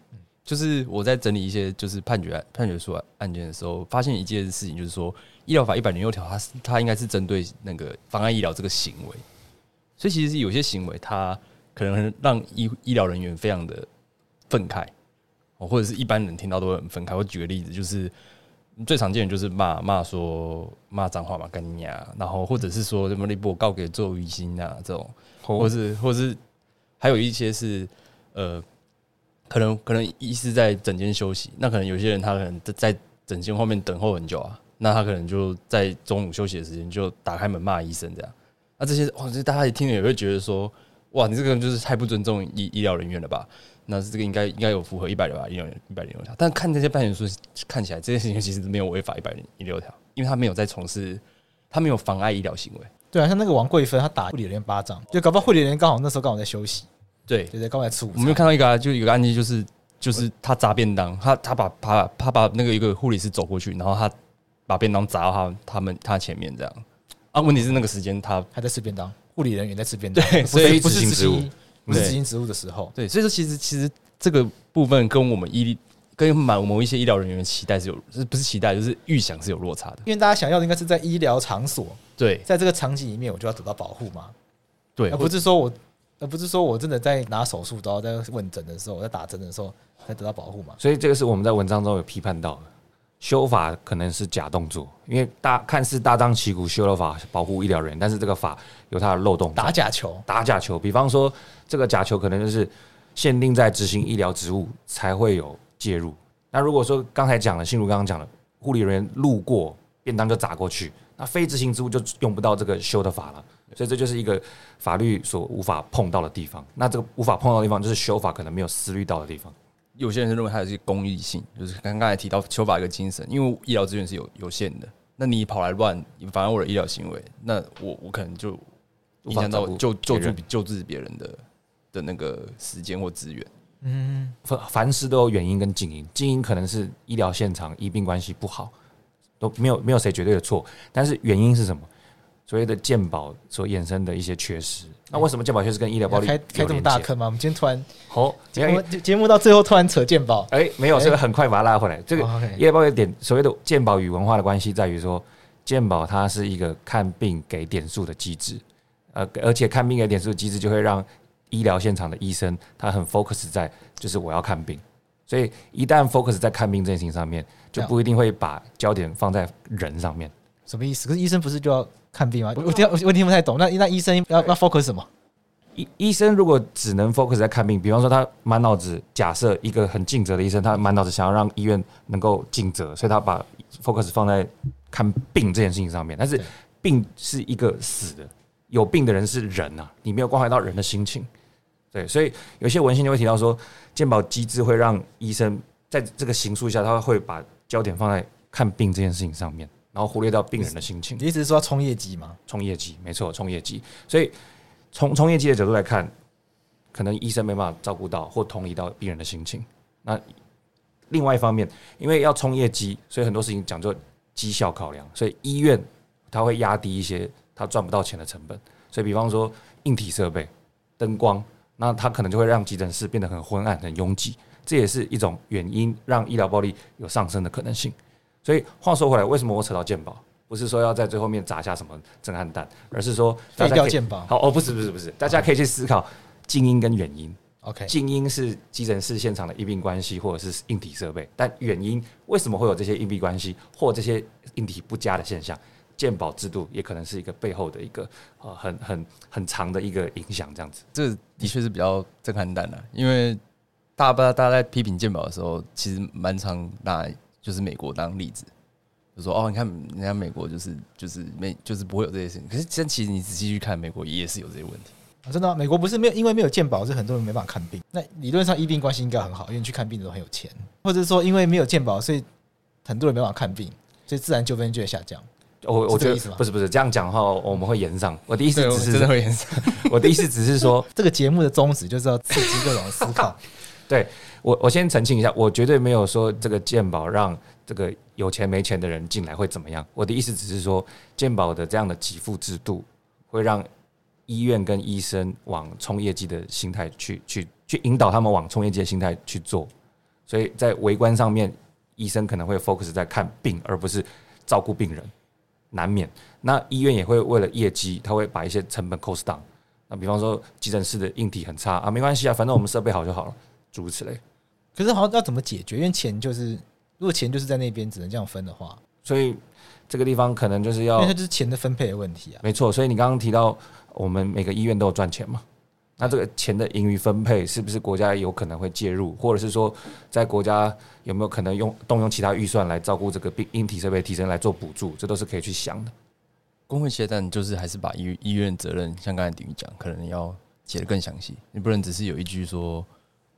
就是我在整理一些就是判决判决书案件的时候，发现一件事情，就是说医疗法一百零六条，它是它应该是针对那个妨碍医疗这个行为。所以其实是有些行为，它可能让医医疗人员非常的愤慨，哦，或者是一般人听到都会很愤慨。我举个例子，就是最常见的就是骂骂说骂脏话嘛，干你娘，然后或者是说什么你不告给做鱼心啊这种，或是或是还有一些是呃，可能可能医师在诊间休息，那可能有些人他可能在诊间后面等候很久啊，那他可能就在中午休息的时间就打开门骂医生这样。那、啊、这些哇，这大家一听了也会觉得说，哇，你这个人就是太不尊重医医疗人员了吧？那这个应该应该有符合一百零八医疗一百零六条，但看这些判决书看起来，这件事情其实没有违反一百零六条，因为他没有在从事，他没有妨碍医疗行为。对啊，像那个王贵芬，他打护理人员巴掌，就搞不好护理人员刚好那时候刚好在休息。对对对，刚才吃午餐。我们有看到一个、啊，就有个案例，就是就是他砸便当，他他把他他把那个一个护理师走过去，然后他把便当砸到他他们他前面这样。啊，问题是那个时间他还在吃便当，护理人员在吃便当，对，所以不是执行职务，不是执对行职务的时候，对，所以说其实其实这个部分跟我们医跟某某一些医疗人员的期待是有，是不是期待就是预想是有落差的，因为大家想要的应该是在医疗场所，对，在这个场景里面我就要得到保护嘛，对，而不是说我而不是说我真的在拿手术刀在问诊的时候，我在打针的时候才得到保护嘛，所以这个是我们在文章中有批判到的。修法可能是假动作，因为大看似大张旗鼓修了法保护医疗人员，但是这个法有它的漏洞。打假球，打假球，比方说这个假球可能就是限定在执行医疗职务才会有介入。那如果说刚才讲了，心如刚刚讲了，护理人员路过便当就砸过去，那非执行职务就用不到这个修的法了。所以这就是一个法律所无法碰到的地方。那这个无法碰到的地方，就是修法可能没有思虑到的地方。有些人认为它有些公益性，就是刚刚才提到修法一个精神，因为医疗资源是有有限的，那你跑来乱，妨碍我的医疗行为，那我我可能就影响到救救助救治别人的的那个时间或资源。嗯，凡凡事都有原因跟近因，近因可能是医疗现场医病关系不好，都没有没有谁绝对的错，但是原因是什么？所谓的健保所衍生的一些缺失，那为什么健保缺失跟医疗暴力开开这么大坑吗？我们今天突然好节目节目到最后突然扯健保，哎，没有，这个很快把它拉回来。这个医疗暴力点所谓的健保与文化的关系在于说，健保它是一个看病给点数的机制，呃，而且看病给点数的机制就会让医疗现场的医生他很 focus 在就是我要看病，所以一旦 focus 在看病这件事情上面，就不一定会把焦点放在人上面。什么意思？可是医生不是就要？看病吗？我听我听不太懂。那那医生要要 focus 什么？医医生如果只能 focus 在看病，比方说他满脑子假设一个很尽责的医生，他满脑子想要让医院能够尽责，所以他把 focus 放在看病这件事情上面。但是病是一个死的，有病的人是人啊，你没有关怀到人的心情。对，所以有些文献就会提到说，健保机制会让医生在这个刑诉下，他会把焦点放在看病这件事情上面。然后忽略到病人的心情。你意思是说要冲业绩吗？冲业绩，没错，冲业绩。所以从冲业绩的角度来看，可能医生没办法照顾到或同理到病人的心情。那另外一方面，因为要冲业绩，所以很多事情讲究绩效考量。所以医院它会压低一些它赚不到钱的成本。所以比方说硬体设备、灯光，那它可能就会让急诊室变得很昏暗、很拥挤。这也是一种原因，让医疗暴力有上升的可能性。所以话说回来，为什么我扯到鉴宝？不是说要在最后面砸下什么震撼弹，而是说废掉鉴宝。好哦，不是不是不是，大家可以去思考近音跟远音。OK，近因是急诊室现场的医病关系或者是硬体设备，但远音为什么会有这些医病关系或这些硬体不佳的现象？鉴保制度也可能是一个背后的一个呃很很很长的一个影响，这样子。这的确是比较震撼弹的，因为。大家大家在批评鉴保的时候，其实蛮常拿就是美国当例子，就说哦，你看人家美国就是就是没就是不会有这些事情。可是真其实你仔细去看，美国也是有这些问题。啊、真的、啊，美国不是没有，因为没有健保，是很多人没办法看病。那理论上医病关系应该很好，因为你去看病的都很有钱，或者说因为没有健保，所以很多人没办法看病，所以自然纠纷就会下降。我我觉得不是不是这样讲的话，我们会延上。我的意思只是真的会延上。*laughs* 我的意思只是说，*laughs* 这个节目的宗旨就是要刺激各种思考。*laughs* 对我，我先澄清一下，我绝对没有说这个健保让这个有钱没钱的人进来会怎么样。我的意思只是说，健保的这样的给付制度会让。医院跟医生往冲业绩的心态去去去引导他们往冲业绩的心态去做，所以在微观上面，医生可能会 focus 在看病，而不是照顾病人，难免。那医院也会为了业绩，他会把一些成本 cost down。那比方说急诊室的硬体很差啊，没关系啊，反正我们设备好就好了，诸如此类。可是好像要怎么解决？因为钱就是，如果钱就是在那边只能这样分的话，所以这个地方可能就是要，因为它就是钱的分配的问题啊。没错，所以你刚刚提到。我们每个医院都有赚钱嘛？那这个钱的盈余分配是不是国家有可能会介入，或者是说，在国家有没有可能用动用其他预算来照顾这个病硬体设备提升来做补助？这都是可以去想的。工会协谈就是还是把医医院责任，像刚才鼎宇讲，可能要写得更详细，你不能只是有一句说。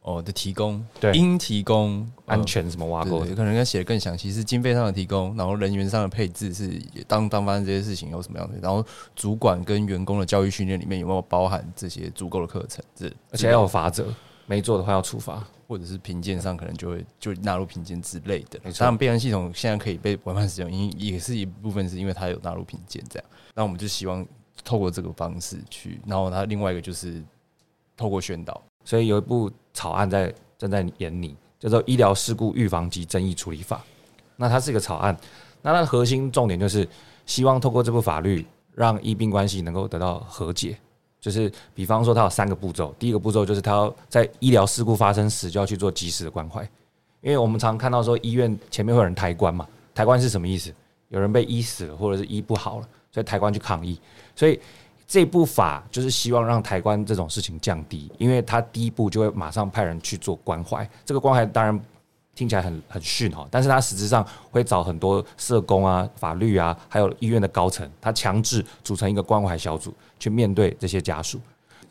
哦的提供，对，应提供安全什么挖沟，有可能要写的更详细，是经费上的提供，然后人员上的配置是当当发生这些事情有什么样的，然后主管跟员工的教育训练里面有没有包含这些足够的课程？这而且要有法则，没做的话要处罚，或者是评鉴上可能就会就纳入评鉴之类的。当然，备案系统现在可以被广泛使用，因也是一部分是因为它有纳入评鉴这样。那我们就希望透过这个方式去，然后它另外一个就是透过宣导。所以有一部草案在正在研拟，叫做《医疗事故预防及争议处理法》。那它是一个草案，那它的核心重点就是希望透过这部法律，让医病关系能够得到和解。就是比方说，它有三个步骤。第一个步骤就是它要在医疗事故发生时就要去做及时的关怀，因为我们常看到说医院前面会有人抬棺嘛，抬棺是什么意思？有人被医死了，或者是医不好了，所以抬棺去抗议。所以这部法就是希望让抬棺这种事情降低，因为他第一步就会马上派人去做关怀。这个关怀当然听起来很很逊哈，但是他实质上会找很多社工啊、法律啊，还有医院的高层，他强制组成一个关怀小组去面对这些家属。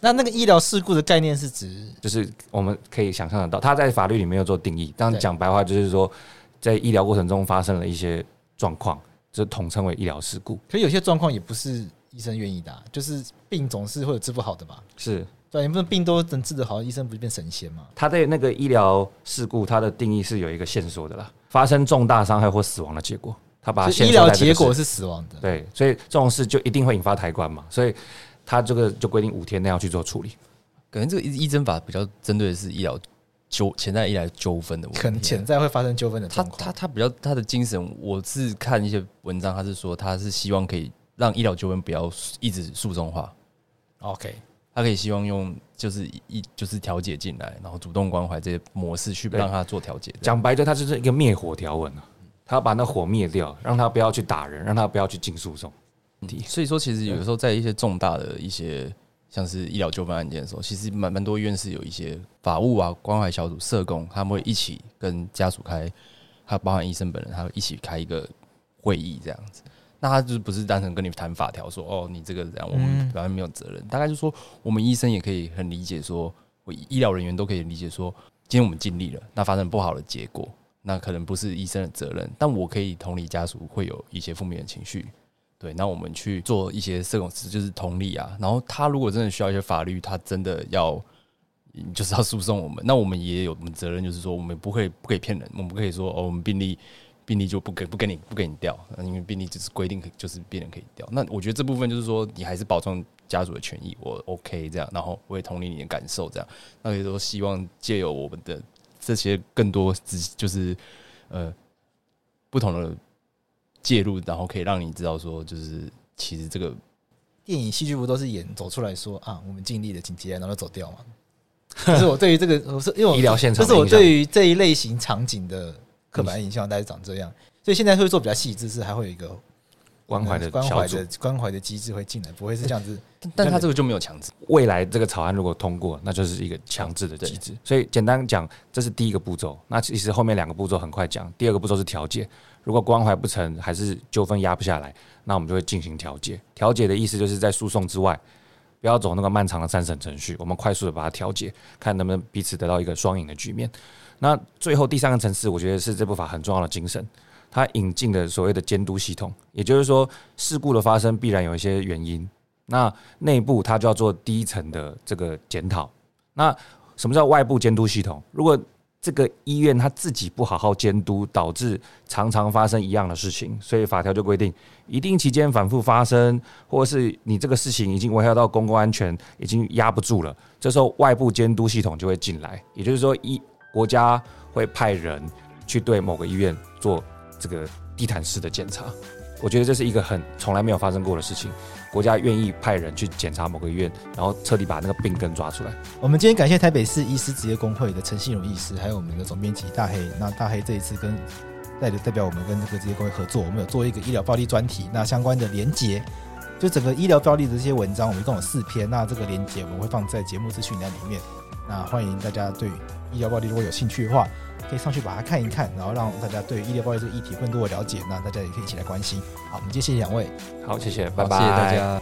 那那个医疗事故的概念是指，就是我们可以想象得到，他在法律里面有做定义，但讲白话就是说，在医疗过程中发生了一些状况，就统称为医疗事故。可有些状况也不是。医生愿意打，就是病总是会有治不好的嘛。是，对，你不能病都能治得好，医生不是变神仙嘛？他对那个医疗事故，他的定义是有一个线索的啦，发生重大伤害或死亡的结果，他把医疗结果是死亡的。对，所以这种事就一定会引发抬棺嘛，所以他这个就规定五天内要去做处理。可能这个医医政法比较针对的是医疗纠潜在医疗纠纷的问题，可能潜在会发生纠纷的。他他他比较他的精神，我是看一些文章，他是说他是希望可以。让医疗纠纷不要一直诉讼化，OK，他可以希望用就是一就是调解进来，然后主动关怀这些模式去让他做调解。讲白了，他就是一个灭火条文啊，他要把那火灭掉，让他不要去打人，让他不要去进诉讼。所以说，其实有的时候在一些重大的一些像是医疗纠纷案件的时候，其实蛮蛮多院是有一些法务啊、关怀小组、社工，他们会一起跟家属开，还有包含医生本人，他会一起开一个会议这样子。那他就是不是单纯跟你谈法条，说哦，你这个这样，我们表面没有责任。大概就是说，我们医生也可以很理解，说我医疗人员都可以理解，说今天我们尽力了，那发生不好的结果，那可能不是医生的责任，但我可以同理家属会有一些负面的情绪，对，那我们去做一些社工师，就是同理啊。然后他如果真的需要一些法律，他真的要就是要诉讼我们，那我们也有我们责任，就是说我们不可以不可以骗人，我们不可以说哦，我们病历。病例就不给不给你不给你调，因为病例只是规定，就是病人可以调。那我觉得这部分就是说，你还是保障家属的权益，我 OK 这样，然后我也同理你的感受这样。那也都希望借由我们的这些更多，就是呃不同的介入，然后可以让你知道说，就是其实这个电影戏剧不都是演走出来说啊，我们尽力的紧接然后就走掉嘛。就是我对于这个，我是因为医疗现场，这是我对于这一类型场景的。刻板印象大概长这样，所以现在会做比较细致，是还会有一个关怀的关小组怀的关怀的机制会进来，不会是这样子。但他这个就没有强制。未来这个草案如果通过，那就是一个强制的机制。所以简单讲，这是第一个步骤。那其实后面两个步骤很快讲。第二个步骤是调解，如果关怀不成，还是纠纷压不下来，那我们就会进行调解。调解的意思就是在诉讼之外，不要走那个漫长的三审程序，我们快速的把它调解，看能不能彼此得到一个双赢的局面。那最后第三个层次，我觉得是这部法很重要的精神。它引进了所谓的监督系统，也就是说，事故的发生必然有一些原因，那内部它就要做第一层的这个检讨。那什么叫外部监督系统？如果这个医院它自己不好好监督，导致常常发生一样的事情，所以法条就规定一定期间反复发生，或者是你这个事情已经危害到公共安全，已经压不住了，这时候外部监督系统就会进来，也就是说，一国家会派人去对某个医院做。这个地毯式的检查，我觉得这是一个很从来没有发生过的事情。国家愿意派人去检查某个医院，然后彻底把那个病根抓出来。我们今天感谢台北市医师职业工会的陈信荣医师，还有我们的总编辑大黑。那大黑这一次跟代代表我们跟这个职业工会合作，我们有做一个医疗暴力专题。那相关的连结，就整个医疗暴力的这些文章，我们一共有四篇。那这个连接我们会放在节目资讯栏里面。那欢迎大家对医疗暴力如果有兴趣的话，可以上去把它看一看，然后让大家对医疗暴力这个议题更多的了解。那大家也可以一起来关心。好，我们就谢谢两位。好，谢谢，拜拜，谢谢大家。